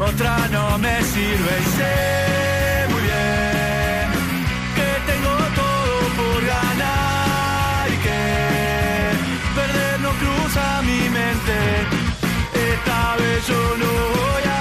otra no me sirve y sé muy bien que tengo todo por ganar y que perder no cruza mi mente, esta vez yo no voy a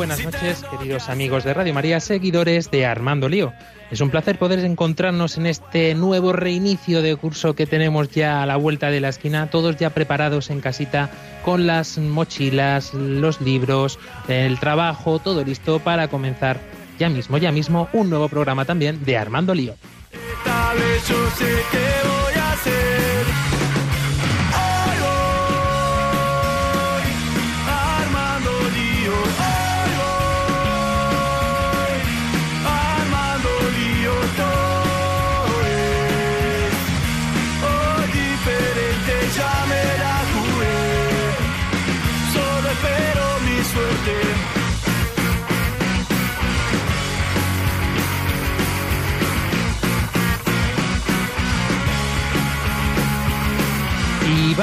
buenas noches, queridos amigos de Radio María, seguidores de Armando Lío. Es un placer poder encontrarnos en este nuevo reinicio de curso que tenemos ya a la vuelta de la esquina, todos ya preparados en casita con las mochilas, los libros, el trabajo, todo listo para comenzar ya mismo, ya mismo, un nuevo programa también de Armando Lío. Esta vez yo sé qué voy a hacer.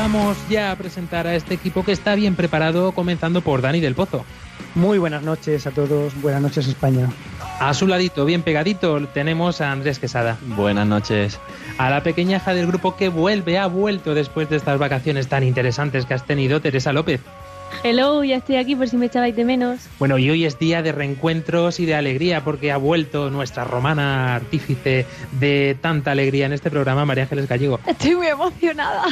Vamos ya a presentar a este equipo que está bien preparado, comenzando por Dani del Pozo. Muy buenas noches a todos, buenas noches España. A su ladito, bien pegadito, tenemos a Andrés Quesada. Buenas noches. A la pequeñaja del grupo que vuelve, ha vuelto después de estas vacaciones tan interesantes que has tenido, Teresa López. Hello, ya estoy aquí por si me echabais de menos. Bueno, y hoy es día de reencuentros y de alegría porque ha vuelto nuestra romana artífice de tanta alegría en este programa, María Ángeles Gallego. Estoy muy emocionada.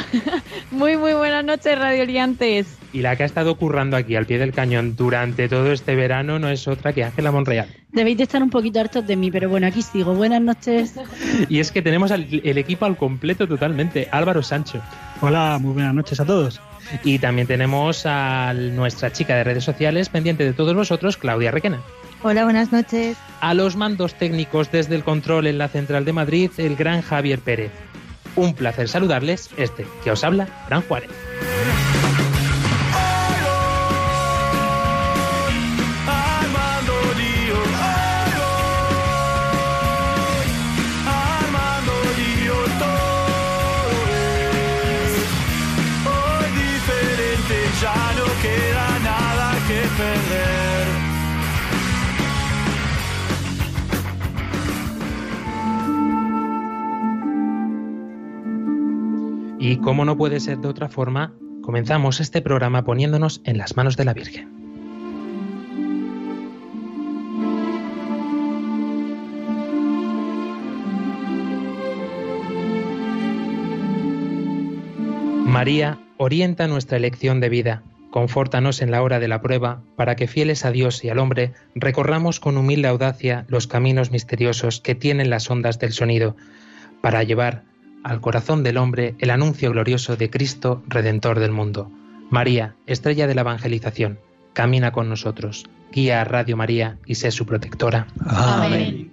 Muy, muy buenas noches, Radio Liantes. Y la que ha estado currando aquí al pie del cañón durante todo este verano no es otra que Ángela Monreal. Debéis de estar un poquito hartos de mí, pero bueno, aquí sigo. Buenas noches. Y es que tenemos al- el equipo al completo totalmente. Álvaro Sancho. Hola, muy buenas noches a todos. Y también tenemos a nuestra chica de redes sociales pendiente de todos vosotros, Claudia Requena. Hola, buenas noches. A los mandos técnicos desde el control en la central de Madrid, el gran Javier Pérez. Un placer saludarles, este que os habla, Fran Juárez. Y como no puede ser de otra forma, comenzamos este programa poniéndonos en las manos de la Virgen. María, orienta nuestra elección de vida, confórtanos en la hora de la prueba, para que fieles a Dios y al hombre, recorramos con humilde audacia los caminos misteriosos que tienen las ondas del sonido, para llevar al corazón del hombre el anuncio glorioso de Cristo, Redentor del mundo. María, estrella de la evangelización, camina con nosotros, guía a Radio María y sé su protectora. Amén.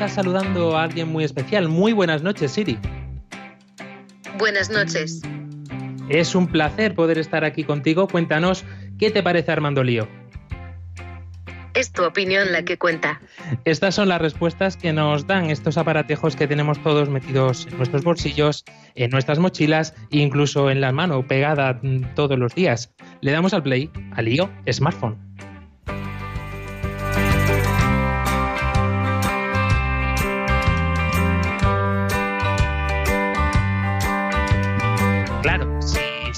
Comenzar saludando a alguien muy especial. Muy buenas noches, Siri. Buenas noches. Es un placer poder estar aquí contigo. Cuéntanos qué te parece Armando Lío. Es tu opinión la que cuenta. Estas son las respuestas que nos dan estos aparatejos que tenemos todos metidos en nuestros bolsillos, en nuestras mochilas e incluso en la mano, pegada todos los días. Le damos al play al lío smartphone.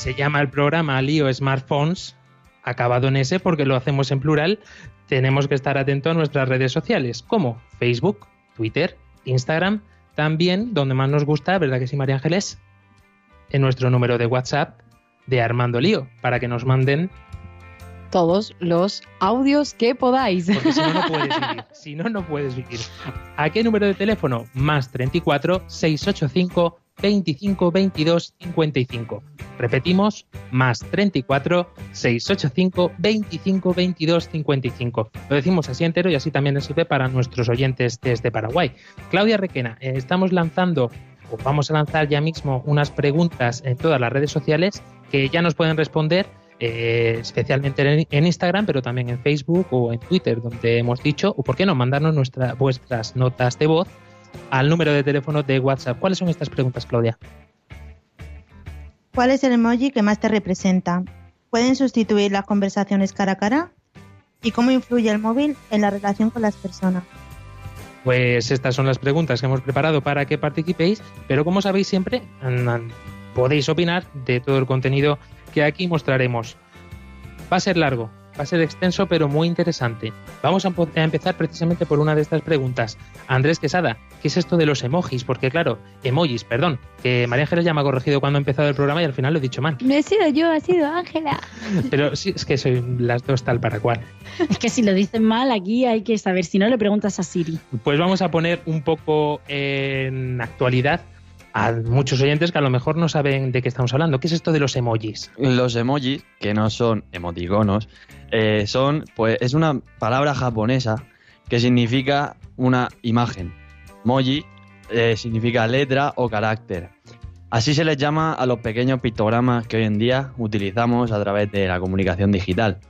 Se llama el programa Lío Smartphones, acabado en ese porque lo hacemos en plural, tenemos que estar atento a nuestras redes sociales, como Facebook, Twitter, Instagram, también donde más nos gusta, ¿verdad que sí, María Ángeles? En nuestro número de WhatsApp de Armando Lío, para que nos manden Todos los audios que podáis. porque si no, no puedes vivir. Si no, no puedes vivir. ¿A qué número de teléfono? Más 34 685 25 22 55. Repetimos, más 34 685 25 22 55. Lo decimos así entero y así también sirve para nuestros oyentes desde Paraguay. Claudia Requena, eh, estamos lanzando, o vamos a lanzar ya mismo, unas preguntas en todas las redes sociales que ya nos pueden responder eh, especialmente en, en Instagram, pero también en Facebook o en Twitter, donde hemos dicho, o por qué no, mandarnos nuestra, vuestras notas de voz al número de teléfono de WhatsApp. ¿Cuáles son estas preguntas, Claudia? ¿Cuál es el emoji que más te representa? ¿Pueden sustituir las conversaciones cara a cara? ¿Y cómo influye el móvil en la relación con las personas? Pues estas son las preguntas que hemos preparado para que participéis, pero como sabéis siempre, mm, podéis opinar de todo el contenido que aquí mostraremos. Va a ser largo, va a ser extenso, pero muy interesante. Vamos a, empezar precisamente por una de estas preguntas. Andrés Quesada, ¿qué es esto de los emojis? Porque claro, emojis, perdón, que María Ángeles ya me ha corregido cuando ha empezado el programa y al final lo he dicho mal. No he sido yo, ha sido Ángela. Pero sí, es que soy las dos tal para cual. Es que si lo dicen mal, aquí hay que saber. Si no, le preguntas a Siri. Pues vamos a poner un poco en actualidad a muchos oyentes que a lo mejor no saben de qué estamos hablando. ¿Qué es esto de los emojis? Los emojis, que no son emoticonos, eh, son, pues, es una palabra japonesa que significa una imagen. Moji eh, significa letra o carácter. Así se les llama a los pequeños pictogramas que hoy en día utilizamos a través de la comunicación digital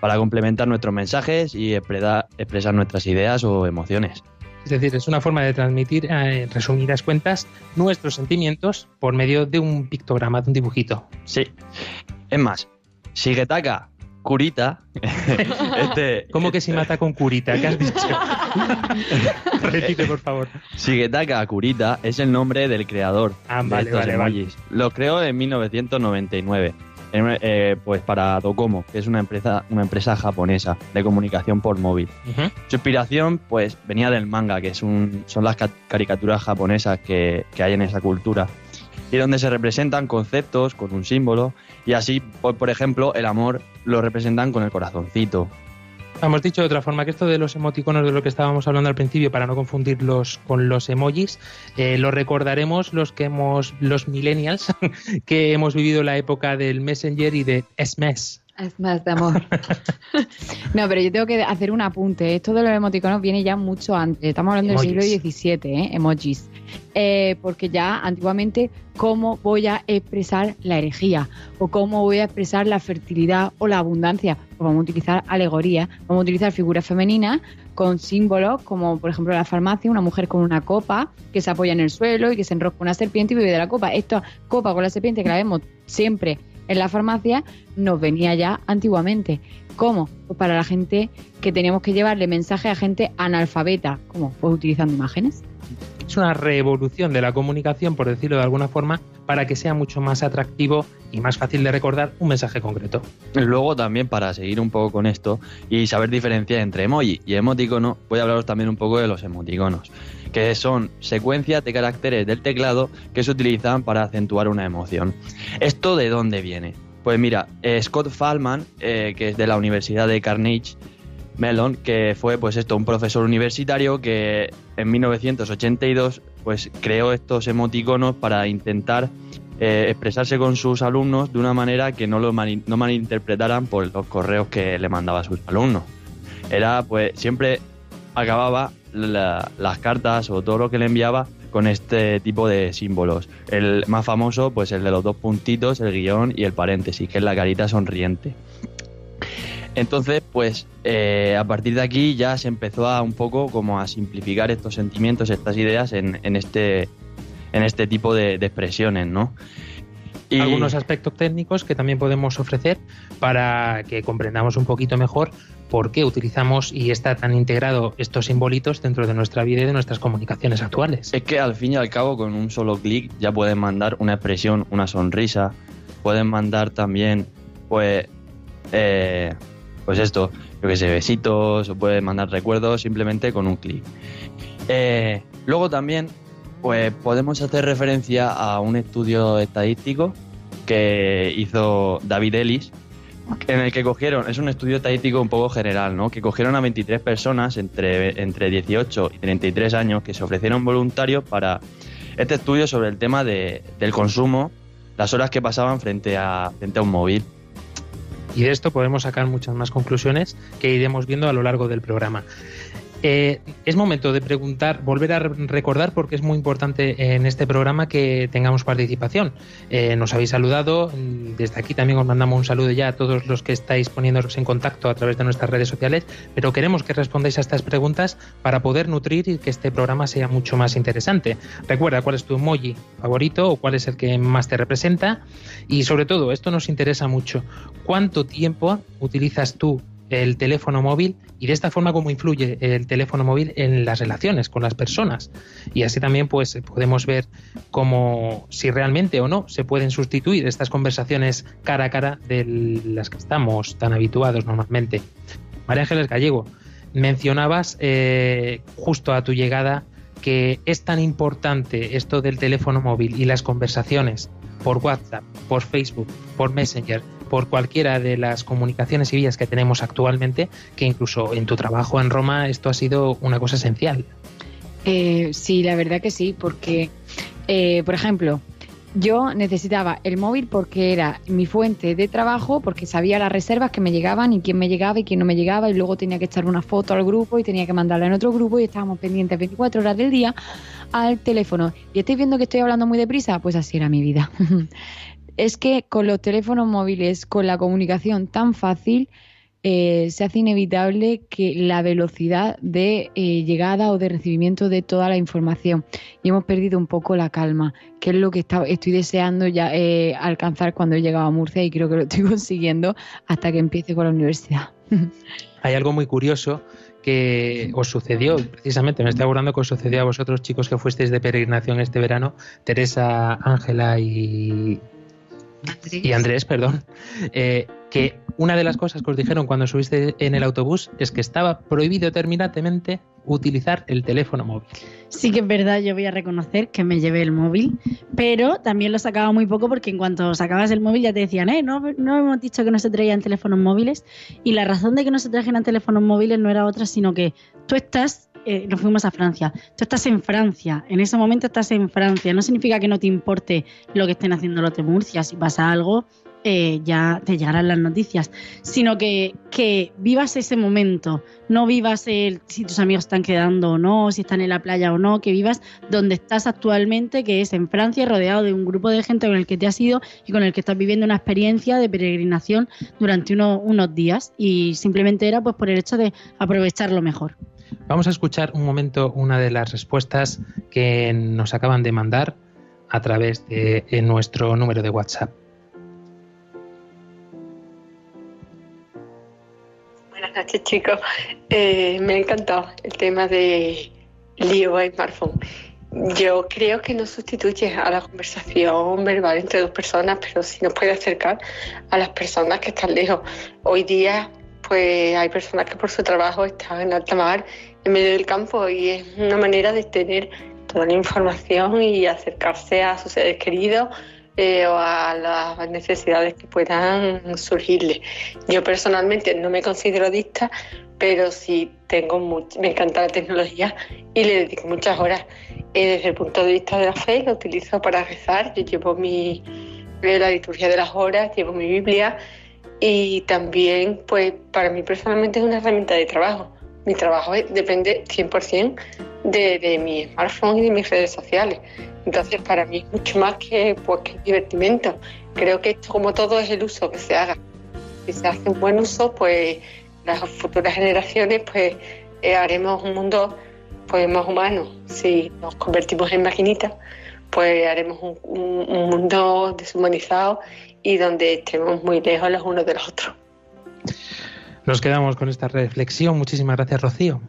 para complementar nuestros mensajes y expresa- expresar nuestras ideas o emociones. Es decir, es una forma de transmitir, eh, en resumidas cuentas, nuestros sentimientos por medio de un pictograma, de un dibujito. Sí. Es más, Shigetaka Kurita, este, ¿Cómo que si mata con curita? ¿Qué has dicho? Repite, por favor. Shigetaka Kurita es el nombre del creador Ah, de vale, estos vale, vale. emojis. Lo creó en 1999, en- eh, pues para Docomo, que es una empresa, una empresa japonesa de comunicación por móvil. Su inspiración pues venía del manga, que es un, son las ca- caricaturas japonesas que, que hay en esa cultura. Y donde se representan conceptos con un símbolo. Y así, por, por ejemplo, el amor lo representan con el corazoncito. Hemos dicho de otra forma que esto de los emoticonos de lo que estábamos hablando al principio, para no confundirlos con los emojis, eh, lo recordaremos los que hemos, los millennials, que hemos vivido la época del Messenger y de SMS. Es más de amor. no, pero yo tengo que hacer un apunte. Esto de los emoticonos viene ya mucho antes. Estamos hablando del siglo XVII, ¿eh? emojis. Eh, porque ya antiguamente, ¿cómo voy a expresar la herejía? ¿O cómo voy a expresar la fertilidad o la abundancia? Pues vamos a utilizar alegorías, vamos a utilizar figuras femeninas con símbolos como, por ejemplo, la farmacia, una mujer con una copa que se apoya en el suelo y que se enrosca una serpiente y bebe de la copa. Esta copa con la serpiente que la vemos siempre en la farmacia nos venía ya antiguamente. ¿Cómo? Pues para la gente que teníamos que llevarle mensaje a gente analfabeta. ¿Cómo? Pues utilizando imágenes. Es una revolución de la comunicación, por decirlo de alguna forma, para que sea mucho más atractivo y más fácil de recordar un mensaje concreto. Luego también para seguir un poco con esto y saber diferenciar entre emoji y emoticono, voy a hablaros también un poco de los emoticonos, que son secuencias de caracteres del teclado que se utilizan para acentuar una emoción. ¿Esto de dónde viene? Pues mira, eh, Scott Fallman, eh, que es de la Universidad de Carnegie Mellon, que fue pues esto, un profesor universitario que en 1982 pues creó estos emoticonos para intentar eh, expresarse con sus alumnos de una manera que no lo no malinterpretaran por los correos que le mandaba a sus alumnos. Era pues siempre acababa la- las cartas o todo lo que le enviaba con este tipo de símbolos. El más famoso, pues el de los dos puntitos, el guion y el paréntesis, que es la carita sonriente. Entonces, pues eh, a partir de aquí ya se empezó a un poco como a simplificar estos sentimientos, estas ideas en, en este, en este tipo de, de expresiones, ¿no? Y- Algunos aspectos técnicos que también podemos ofrecer para que comprendamos un poquito mejor por qué utilizamos y está tan integrado estos simbolitos dentro de nuestra vida y de nuestras comunicaciones actuales. Es que al fin y al cabo con un solo clic ya pueden mandar una expresión, una sonrisa, pueden mandar también, pues, eh, pues esto, yo que sé, besitos, o pueden mandar recuerdos simplemente con un clic. Eh, luego también, pues podemos hacer referencia a un estudio estadístico que hizo David Ellis, en el que cogieron, es un estudio estadístico un poco general, ¿no? Que cogieron a 23 personas entre, entre 18 y 33 años que se ofrecieron voluntarios para este estudio sobre el tema de- del consumo, las horas que pasaban frente a, frente a un móvil. Y de esto podemos sacar muchas más conclusiones que iremos viendo a lo largo del programa. Eh, es momento de preguntar, volver a re- recordar, porque es muy importante en este programa que tengamos participación. Eh, nos habéis saludado, desde aquí también os mandamos un saludo ya a todos los que estáis poniéndonos en contacto a través de nuestras redes sociales, pero queremos que respondáis a estas preguntas para poder nutrir y que este programa sea mucho más interesante. Recuerda cuál es tu emoji favorito o cuál es el que más te representa y sobre todo, esto nos interesa mucho, ¿cuánto tiempo utilizas tú el teléfono móvil y de esta forma cómo influye el teléfono móvil en las relaciones con las personas. Y así también pues podemos ver cómo si realmente o no se pueden sustituir estas conversaciones cara a cara de las que estamos tan habituados normalmente. María Ángeles Gallego, mencionabas eh, justo a tu llegada que es tan importante esto del teléfono móvil y las conversaciones por WhatsApp, por Facebook, por Messenger, por cualquiera de las comunicaciones y vías que tenemos actualmente, que incluso en tu trabajo en Roma esto ha sido una cosa esencial. Eh, sí, la verdad que sí, porque, eh, por ejemplo, yo necesitaba el móvil porque era mi fuente de trabajo, porque sabía las reservas que me llegaban y quién me llegaba y quién no me llegaba, y luego tenía que echar una foto al grupo y tenía que mandarla en otro grupo y estábamos pendientes 24 horas del día al teléfono. ¿Y estáis viendo que estoy hablando muy deprisa? Pues así era mi vida. es que con los teléfonos móviles, con la comunicación tan fácil, eh, se hace inevitable que la velocidad de eh, llegada o de recibimiento de toda la información y hemos perdido un poco la calma, que es lo que está- estoy deseando ya eh, alcanzar cuando he llegado a Murcia y creo que lo estoy consiguiendo hasta que empiece con la universidad. Hay algo muy curioso que os sucedió, precisamente me estoy acordando que os sucedió a vosotros chicos que fuisteis de peregrinación este verano, Teresa, Ángela y, y Andrés, perdón, eh, que una de las cosas que os dijeron cuando subiste en el autobús es que estaba prohibido terminantemente utilizar el teléfono móvil. Sí que es verdad, yo voy a reconocer que me llevé el móvil, pero también lo sacaba muy poco porque en cuanto sacabas el móvil ya te decían, eh, no, no hemos dicho que no se traían teléfonos móviles y la razón de que no se trajeran teléfonos móviles no era otra, sino que tú estás, eh, nos fuimos a Francia, tú estás en Francia, en ese momento estás en Francia, no significa que no te importe lo que estén haciendo los de Murcia, si pasa algo, eh, ya te llegarán las noticias, sino que, que vivas ese momento, no vivas el si tus amigos están quedando o no, si están en la playa o no, que vivas donde estás actualmente, que es en Francia, rodeado de un grupo de gente con el que te has ido y con el que estás viviendo una experiencia de peregrinación durante uno- unos días. Y simplemente era pues por el hecho de aprovecharlo mejor. Vamos a escuchar un momento una de las respuestas que nos acaban de mandar a través de en nuestro número de WhatsApp. Buenas noches, chicos. Eh, me ha encantado el tema de lío a smartphone. Yo creo que no sustituye a la conversación verbal entre dos personas, pero sí nos puede acercar a las personas que están lejos. Hoy día, pues hay personas que por su trabajo están en alta mar, en medio del campo, y es una manera de tener toda la información y acercarse a sus seres queridos eh, o a las necesidades que puedan surgirle. Yo personalmente no me considero adicta, pero sí tengo much- me encanta la tecnología y le dedico muchas horas. Eh, desde el punto de vista de la fe, lo utilizo para rezar. Yo llevo mi, eh, la liturgia de las horas, llevo mi Biblia y también, pues, para mí personalmente es una herramienta de trabajo. Mi trabajo depende 100% de, de mi smartphone y de mis redes sociales. Entonces, para mí es mucho más que, pues, que divertimento. Creo que esto, como todo, es el uso que se haga. si se hace un buen uso, pues las futuras generaciones pues eh, haremos un mundo pues más humano. Si nos convertimos en maquinitas, pues haremos un mundo deshumanizado y donde estemos muy lejos los unos de los otros. Nos quedamos con esta reflexión. Muchísimas gracias, Rocío.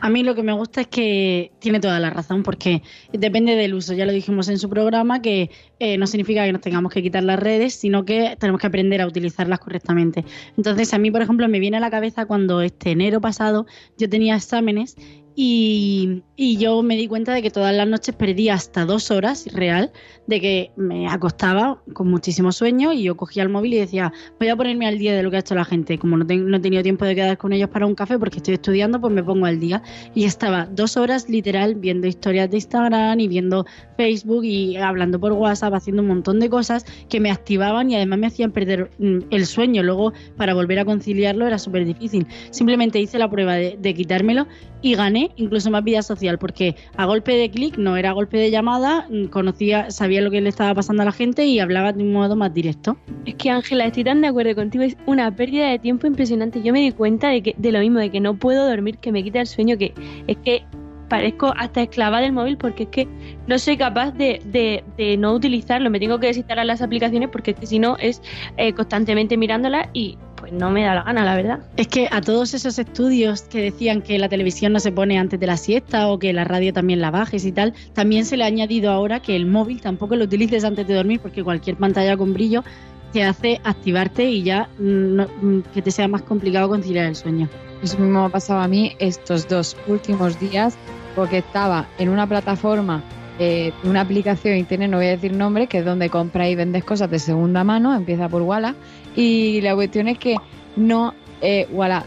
A mí lo que me gusta es que tiene toda la razón, porque depende del uso. Ya lo dijimos en su programa, que eh, no significa que nos tengamos que quitar las redes, sino que tenemos que aprender a utilizarlas correctamente. Entonces, a mí, por ejemplo, me viene a la cabeza cuando este enero pasado yo tenía exámenes y, yo me di cuenta de que todas las noches perdía hasta dos horas real, de que me acostaba con muchísimo sueño y yo cogía el móvil y decía, voy a ponerme al día de lo que ha hecho la gente. Como no, no he tenido tiempo de quedar con ellos para un café porque estoy estudiando, pues me pongo al día. Y estaba dos horas literal viendo historias de Instagram y viendo Facebook y hablando por WhatsApp, haciendo un montón de cosas que me activaban y además me hacían perder mm, el sueño. Luego, para volver a conciliarlo era súper difícil. Simplemente hice la prueba de quitármelo y gané incluso más vida social porque a golpe de clic, no era golpe de llamada, mm, conocía, sabía lo que le estaba pasando a la gente y hablaba de un modo más directo. Es que Ángela, estoy tan de acuerdo contigo, es una pérdida de tiempo impresionante. Yo me di cuenta de que de lo mismo, de que no puedo dormir, que me quita el sueño, que es que parezco hasta esclava del móvil porque es que no soy capaz de, de- de no utilizarlo. Me tengo que desinstalar las aplicaciones porque es que si no es eh, constantemente mirándolas y pues no me da la gana, la verdad. Es que a todos esos estudios que decían que la televisión no se pone antes de la siesta o que la radio también la bajes y tal, también se le ha añadido ahora que el móvil tampoco lo utilices antes de dormir porque cualquier pantalla con brillo te hace activarte y ya mm, no- mm, que te sea más complicado conciliar el sueño. Eso mismo me ha pasado a mí estos dos últimos días porque estaba en una plataforma, eh, una aplicación internet, no voy a decir nombre, que es donde compras y vendes cosas de segunda mano, empieza por Walla, y la cuestión es que no, eh, Walla,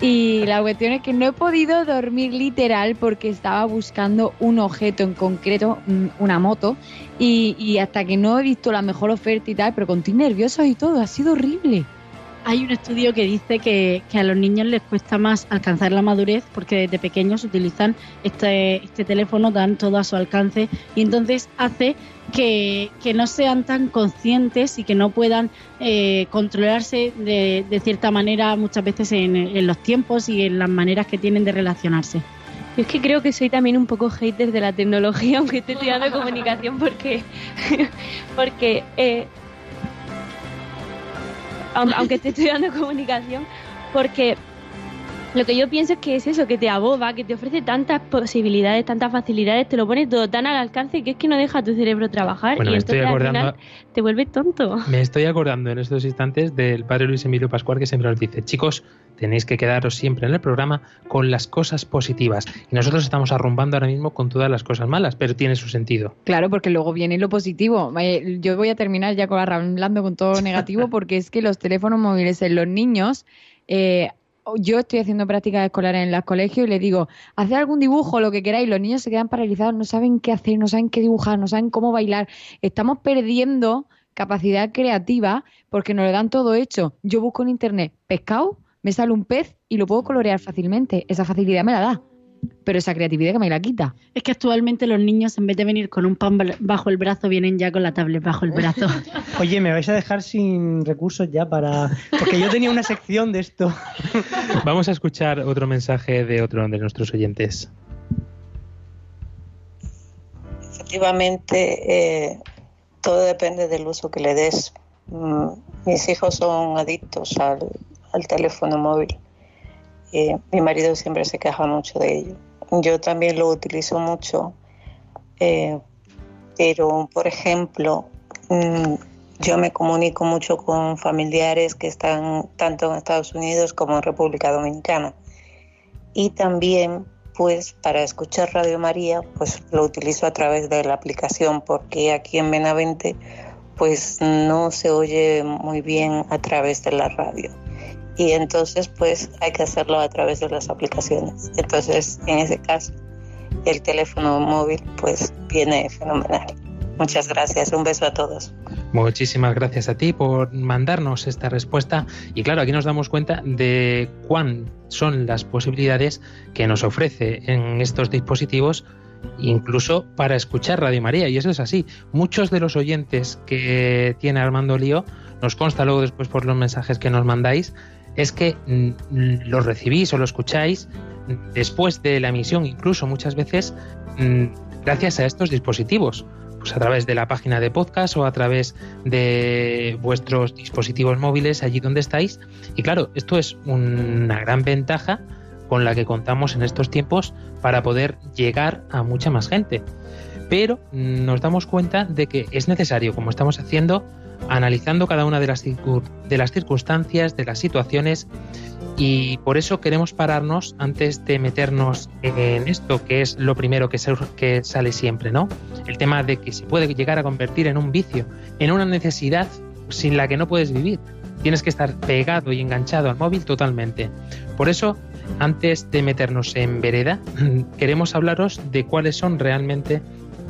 y la cuestión es que no he podido dormir literal porque estaba buscando un objeto en concreto, una moto, y, y hasta que no he visto la mejor oferta y tal, pero con ti nervioso y todo, ha sido horrible. Hay un estudio que dice que, que a los niños les cuesta más alcanzar la madurez porque desde pequeños utilizan este, este teléfono, dan todo a su alcance y entonces hace que, que no sean tan conscientes y que no puedan eh, controlarse de, de cierta manera muchas veces en, en los tiempos y en las maneras que tienen de relacionarse. Yo es que creo que soy también un poco hater de la tecnología, aunque esté estudiando comunicación, porque, porque eh, aunque esté estudiando comunicación, porque lo que yo pienso es que es eso, que te aboba, que te ofrece tantas posibilidades, tantas facilidades, te lo pone todo tan al alcance que es que no deja a tu cerebro trabajar Bueno, y entonces al acordando- final te vuelve tonto. Me estoy acordando en estos instantes del padre Luis Emilio Pascual que siempre nos dice, chicos, tenéis que quedaros siempre en el programa con las cosas positivas. Y nosotros estamos arrumbando ahora mismo con todas las cosas malas, pero tiene su sentido. Claro, porque luego viene lo positivo. Yo voy a terminar ya con hablando con todo lo negativo, porque es que los teléfonos móviles en los niños, eh, yo estoy haciendo prácticas escolares en los colegios y les digo, haced algún dibujo, lo que queráis, los niños se quedan paralizados, no saben qué hacer, no saben qué dibujar, no saben cómo bailar. Estamos perdiendo capacidad creativa porque nos lo dan todo hecho. Yo busco en internet pescado, me sale un pez y lo puedo colorear fácilmente. Esa facilidad me la da, pero esa creatividad que me la quita. Es que actualmente los niños en vez de venir con un pan bajo el brazo vienen ya con la tablet bajo el brazo. Oye, me vais a dejar sin recursos ya para... Porque yo tenía una sección de esto. Vamos a escuchar otro mensaje de otro de nuestros oyentes. Efectivamente, eh, todo depende del uso que le des. Mm, mis hijos son adictos al, al teléfono móvil. Eh, mi marido siempre se queja mucho de ello. Yo también lo utilizo mucho, eh, pero por ejemplo, mm, yo me comunico mucho con familiares que están tanto en Estados Unidos como en República Dominicana. Y también, pues, para escuchar Radio María, pues lo utilizo a través de la aplicación, porque aquí en Benavente, pues no se oye muy bien a través de la radio. Y entonces, pues, hay que hacerlo a través de las aplicaciones. Entonces, en ese caso, el teléfono móvil, pues, viene fenomenal. Muchas gracias. Un beso a todos. Muchísimas gracias a ti por mandarnos esta respuesta. Y claro, aquí nos damos cuenta de cuán son las posibilidades que nos ofrece en estos dispositivos incluso para escuchar Radio María, y eso es así. Muchos de los oyentes que tiene Armando Lío, nos consta luego después por los mensajes que nos mandáis, es que mm, lo recibís o lo escucháis después de la emisión, incluso muchas veces mm, gracias a estos dispositivos, pues a través de la página de podcast o a través de vuestros dispositivos móviles allí donde estáis. Y claro, esto es una gran ventaja con la que contamos en estos tiempos para poder llegar a mucha más gente. Pero nos damos cuenta de que es necesario, como estamos haciendo, analizando cada una de las, de las circunstancias, de las situaciones, y por eso queremos pararnos antes de meternos en esto, que es lo primero que, que sale siempre, ¿no? El tema de que se puede llegar a convertir en un vicio, en una necesidad sin la que no puedes vivir. Tienes que estar pegado y enganchado al móvil totalmente. Por eso, antes de meternos en vereda, queremos hablaros de cuáles son realmente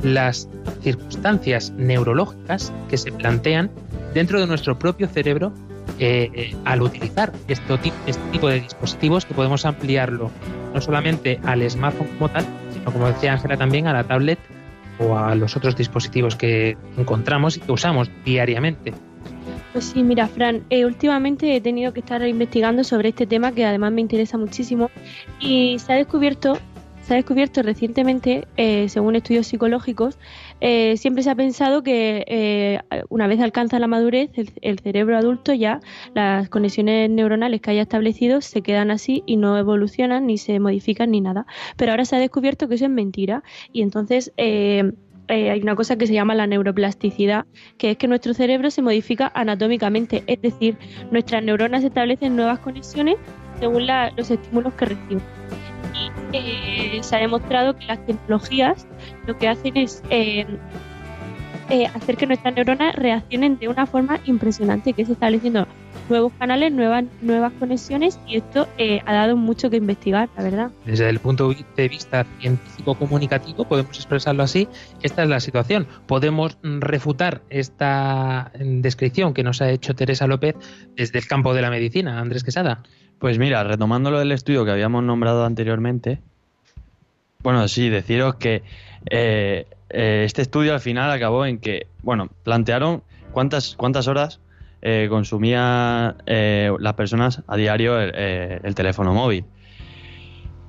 las circunstancias neurológicas que se plantean dentro de nuestro propio cerebro eh, eh, al utilizar este tipo de dispositivos que podemos ampliarlo no solamente al smartphone como tal, sino como decía Ángela también a la tablet o a los otros dispositivos que encontramos y que usamos diariamente. Pues sí, mira, Fran, eh, últimamente he tenido que estar investigando sobre este tema que además me interesa muchísimo y se ha descubierto se ha descubierto recientemente, eh, según estudios psicológicos, eh, siempre se ha pensado que eh, una vez alcanza la madurez, el, cerebro adulto ya, las conexiones neuronales que haya establecido se quedan así y no evolucionan ni se modifican ni nada. Pero ahora se ha descubierto que eso es mentira y entonces... hay una cosa que se llama la neuroplasticidad, que es que nuestro cerebro se modifica anatómicamente, es decir, nuestras neuronas establecen nuevas conexiones según los estímulos que reciben eh, se ha demostrado que las tecnologías lo que hacen es eh, eh, hacer que nuestras neuronas reaccionen de una forma impresionante, que es estableciendo nuevos canales, nuevas, nuevas conexiones y esto ha dado mucho que investigar, la verdad. Desde el punto de vista científico-comunicativo, podemos expresarlo así, esta es la situación. Podemos refutar esta descripción que nos ha hecho Teresa López desde el campo de la medicina, Andrés Quesada. Pues mira, retomando lo del estudio que habíamos nombrado anteriormente, bueno, sí, deciros que eh, eh, este estudio al final acabó en que, bueno, plantearon cuántas, cuántas horas eh, consumían las personas a diario el teléfono móvil.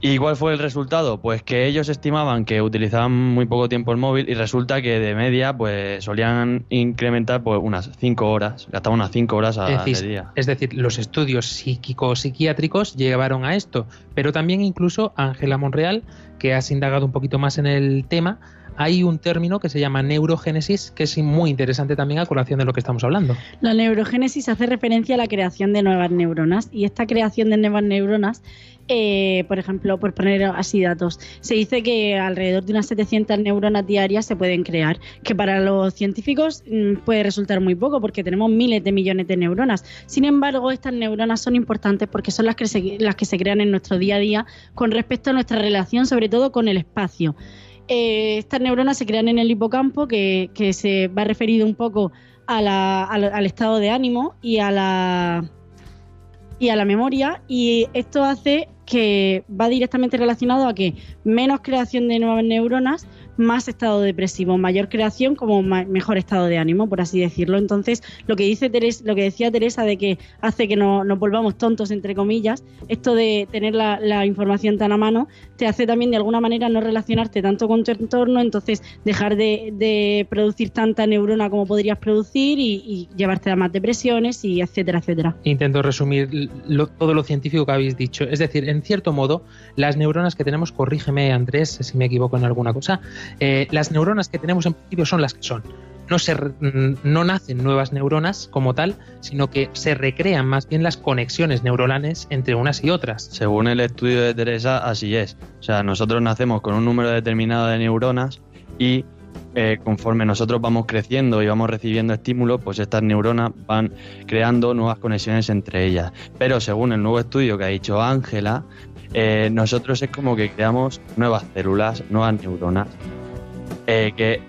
¿Y cuál fue el resultado? Pues que ellos estimaban que utilizaban muy poco tiempo el móvil y resulta que de media pues solían incrementar pues unas 5 horas, gastaban unas 5 horas al día. Es decir, los estudios psíquicos psiquiátricos llevaron a esto, pero también incluso Ángela Monreal, que has indagado un poquito más en el tema, hay un término que se llama neurogénesis, que es muy interesante también a colación de lo que estamos hablando. La neurogénesis hace referencia a la creación de nuevas neuronas y esta creación de nuevas neuronas, eh, por ejemplo, por poner así datos, se dice que alrededor de unas 700 neuronas diarias se pueden crear, que para los científicos mm, puede resultar muy poco porque tenemos miles de millones de neuronas. Sin embargo, estas neuronas son importantes porque son las que las que se crean en nuestro día a día con respecto a nuestra relación, sobre todo con el espacio. Eh, estas neuronas se crean en el hipocampo, que, se va referido un poco al, estado de ánimo y a la y a la memoria y esto hace que va directamente relacionado a que menos creación de nuevas neuronas más estado depresivo, mayor creación como mejor estado de ánimo, por así decirlo. Entonces, lo que dice Teresa, lo que decía Teresa de que hace que no, nos volvamos tontos, entre comillas, esto de tener la, información tan a mano, te hace también de alguna manera no relacionarte tanto con tu entorno, entonces dejar de, producir tanta neurona como podrías producir y, llevarte a más depresiones y etcétera, etcétera. Intento resumir todo lo científico que habéis dicho. Es decir, en cierto modo, las neuronas que tenemos, corrígeme Andrés si me equivoco en alguna cosa, eh, las neuronas que tenemos en principio son las que son. No, se, mm, no nacen nuevas neuronas como tal, sino que se recrean más bien las conexiones neuronales entre unas y otras. Según el estudio de Teresa, así es. O sea, nosotros nacemos con un número determinado de neuronas y eh, conforme nosotros vamos creciendo y vamos recibiendo estímulos, pues estas neuronas van creando nuevas conexiones entre ellas. Pero según el nuevo estudio que ha dicho Ángela, eh, nosotros es como que creamos nuevas células, nuevas neuronas, eh, que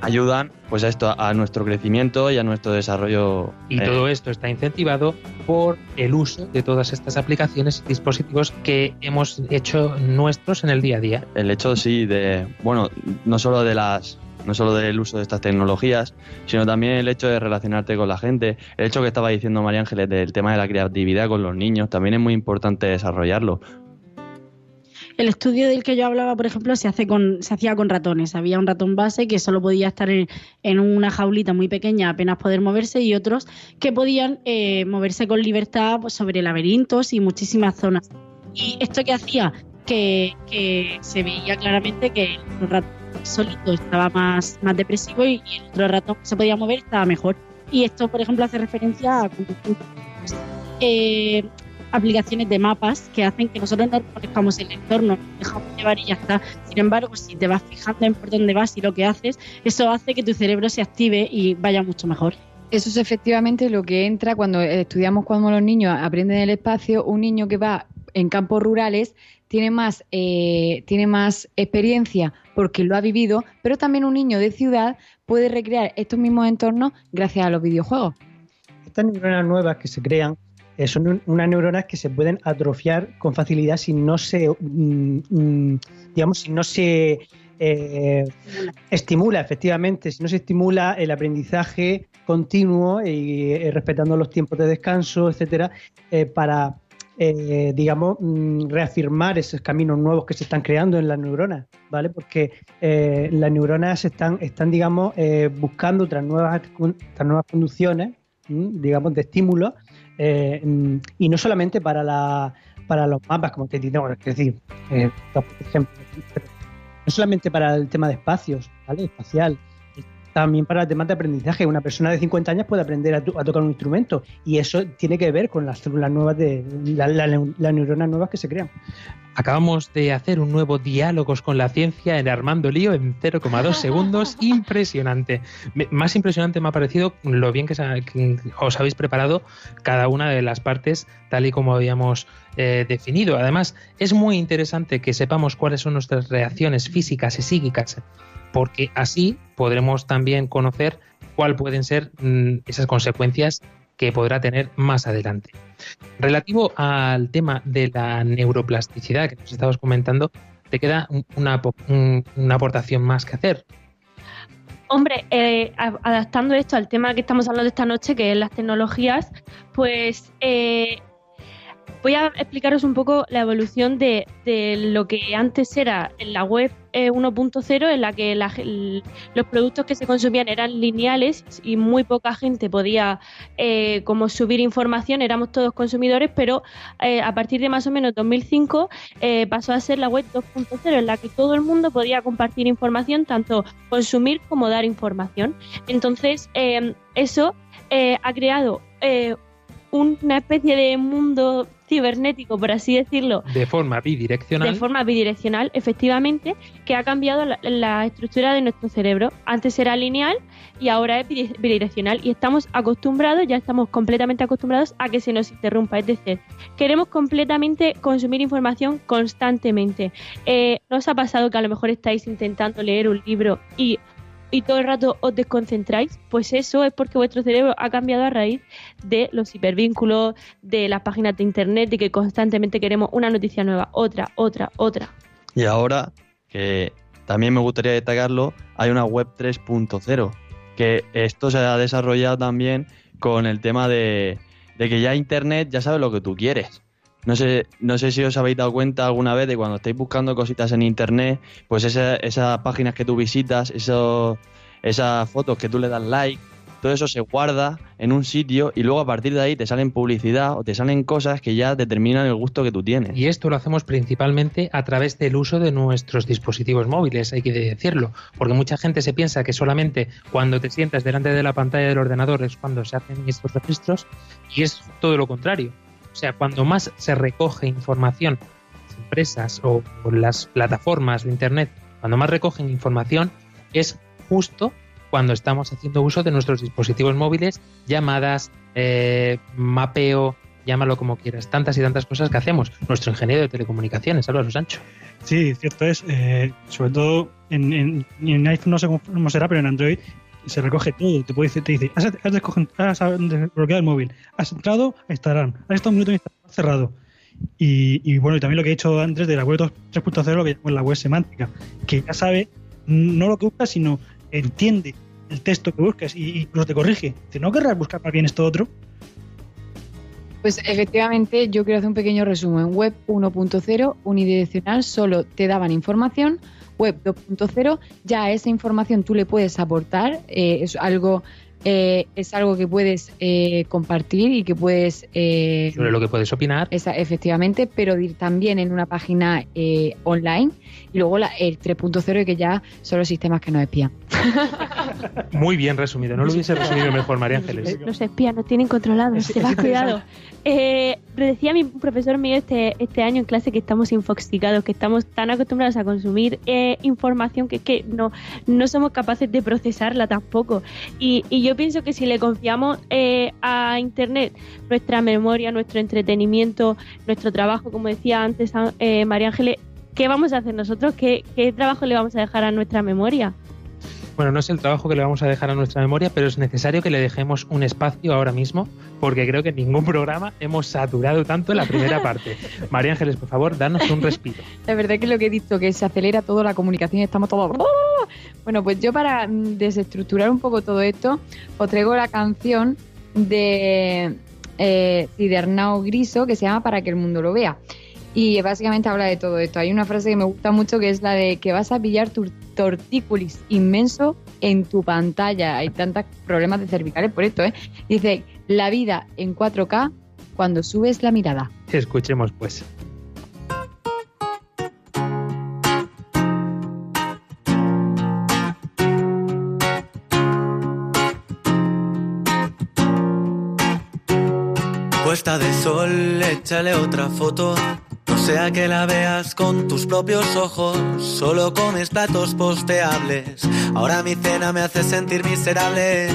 ayudan pues a esto, a nuestro crecimiento y a nuestro desarrollo. Y eh, todo esto está incentivado por el uso de todas estas aplicaciones y dispositivos que hemos hecho nuestros en el día a día. El hecho, sí, de, bueno, no solo de las no solo del uso de estas tecnologías, sino también el hecho de relacionarte con la gente, el hecho que estaba diciendo María Ángeles del tema de la creatividad con los niños, también es muy importante desarrollarlo. El estudio del que yo hablaba, por ejemplo, se, hace con, se hacía con ratones. Había un ratón base que solo podía estar en, una jaulita muy pequeña, apenas poder moverse, y otros que podían eh, moverse con libertad pues, sobre laberintos y muchísimas zonas. ¿Y esto que hacía? Que, se veía claramente que el ratón solito estaba más, depresivo y, y el otro ratón que se podía mover estaba mejor. Y esto, por ejemplo, hace referencia a eh, aplicaciones de mapas que hacen que nosotros no reconozcamos el entorno, nos dejamos llevar y ya está. Sin embargo, si te vas fijando en por dónde vas y lo que haces, eso hace que tu cerebro se active y vaya mucho mejor. Eso es efectivamente lo que entra cuando estudiamos cuando los niños aprenden el espacio. Un niño que va en campos rurales tiene más, eh, tiene más experiencia porque lo ha vivido, pero también un niño de ciudad puede recrear estos mismos entornos gracias a los videojuegos. Estas neuronas nuevas que se crean eh, son un- unas neuronas que se pueden atrofiar con facilidad si no se, mm, mm, digamos, si no se eh, estimula efectivamente, si no se estimula el aprendizaje continuo y eh, respetando los tiempos de descanso, etcétera, eh, para digamos, mm, reafirmar esos caminos nuevos que se están creando en las neuronas, ¿vale? Porque las neuronas están, están digamos, buscando otras nuevas, otras nuevas conducciones, digamos, de estímulos, eh, mm, y no solamente para, la, para los mapas, como te digo, es decir, eh, por ejemplo, no solamente para el tema de espacios, ¿vale? Espacial, también para temas de aprendizaje. Una persona de 50 años puede aprender a, to- a tocar un instrumento y eso tiene que ver con las células nuevas de la- la- las neuronas nuevas que se crean. Acabamos de hacer un nuevo Diálogos con la Ciencia en Armando Lío en 0,2 segundos. Impresionante. Me- más impresionante me ha parecido lo bien que, que os habéis preparado cada una de las partes tal y como habíamos eh, definido. Además, es muy interesante que sepamos cuáles son nuestras reacciones físicas y psíquicas, porque así podremos también conocer cuáles pueden ser mm, esas consecuencias que podrá tener más adelante. Relativo al tema de la neuroplasticidad que nos estabas comentando, te queda un- una, una aportación más que hacer. Hombre, eh, adaptando esto al tema que estamos hablando esta noche, que es las tecnologías, pues eh, voy a explicaros un poco la evolución de, lo que antes era la web eh, 1.0, en la que la los productos que se consumían eran lineales y muy poca gente podía eh, como subir información, éramos todos consumidores, pero eh, a partir de más o menos 2005 eh, pasó a ser la web 2.0, en la que todo el mundo podía compartir información, tanto consumir como dar información. Entonces, eh, eso eh, ha creado eh, una especie de mundo cibernético, por así decirlo, De forma bidireccional. de forma bidireccional, efectivamente, que ha cambiado la, la estructura de nuestro cerebro. Antes era lineal y ahora es bidi- bidireccional y estamos acostumbrados, ya estamos completamente acostumbrados a que se nos interrumpa. Es decir, queremos completamente consumir información constantemente. Eh, ¿No os ha pasado que a lo mejor estáis intentando leer un libro y y todo el rato os desconcentráis, pues eso es porque vuestro cerebro ha cambiado a raíz de los hipervínculos, de las páginas de internet, de que constantemente queremos una noticia nueva, otra, otra, otra. Y ahora, que también me gustaría destacarlo, hay una web 3.0, que esto se ha desarrollado también con el tema de, de que ya Internet ya sabe lo que tú quieres. No sé, no sé si os habéis dado cuenta alguna vez de cuando estáis buscando cositas en Internet, pues esa- esas páginas que tú visitas, esos, esas fotos que tú le das like, todo eso se guarda en un sitio y luego a partir de ahí te salen publicidad o te salen cosas que ya determinan el gusto que tú tienes. Y esto lo hacemos principalmente a través del uso de nuestros dispositivos móviles, hay que decirlo, porque mucha gente se piensa que solamente cuando te sientas delante de la pantalla del ordenador es cuando se hacen estos registros y es todo lo contrario. O sea, cuando más se recoge información, las empresas o las plataformas o internet, cuando más recogen información es justo cuando estamos haciendo uso de nuestros dispositivos móviles, llamadas, eh, mapeo, llámalo como quieras, tantas y tantas cosas que hacemos. Nuestro ingeniero de telecomunicaciones, Álvaro Sancho. Sí, cierto es. eh, sobre todo en, iPhone no sé cómo será, pero en Android se recoge todo. Te, puede, te dice, has, has has desbloqueado el móvil, has entrado a Instagram, has estado un minuto en cerrado. Y, y bueno, y también lo que he hecho antes de la web 3.0, lo que llamo la web semántica, que ya sabe no lo que buscas, sino entiende el texto que buscas y, y incluso te corrige. Dice, ¿no querrás buscar más bien esto otro? Pues efectivamente, yo quiero hacer un pequeño resumen. Web 1.0, unidireccional, solo te daban información. Web 2.0, ya esa información tú le puedes aportar. eh, es algo eh, es algo que puedes eh, compartir y que puedes eh, Sobre lo que puedes opinar. esa- efectivamente, pero ir también en una página eh, online. Y luego la, el 3.0, que ya son los sistemas que nos espían. Muy bien resumido. No lo hubiese resumido mejor, María Ángeles. Los espías nos tienen controlados, vas interesante. cuidado. Eh, decía mi profesor mío este, este año en clase que estamos infoxicados, que estamos tan acostumbrados a consumir eh, información que es que no, no somos capaces de procesarla tampoco. Y, y yo pienso que si le confiamos eh, a Internet nuestra memoria, nuestro entretenimiento, nuestro trabajo, como decía antes eh, María Ángeles, ¿qué vamos a hacer nosotros? ¿Qué, ¿Qué trabajo le vamos a dejar a nuestra memoria? Bueno, no es el trabajo que le vamos a dejar a nuestra memoria, pero es necesario que le dejemos un espacio ahora mismo, porque creo que en ningún programa hemos saturado tanto la primera parte. María Ángeles, por favor, danos un respiro. La verdad que lo que he dicho, que se acelera toda la comunicación, estamos todos... Bueno, pues yo para mm, desestructurar un poco todo esto, os traigo la canción de eh, Griso que se llama Para que el mundo lo vea. Y básicamente habla de todo esto. Hay una frase que me gusta mucho que es la de que vas a pillar tu tortícolis inmenso en tu pantalla. Hay tantos problemas de cervicales por esto, ¿eh? Dice, la vida en 4K cuando subes la mirada. Escuchemos, pues. Puesta de sol, échale otra foto. No sea que la veas con tus propios ojos. Solo comes platos posteables. Ahora mi cena me hace sentir miserable.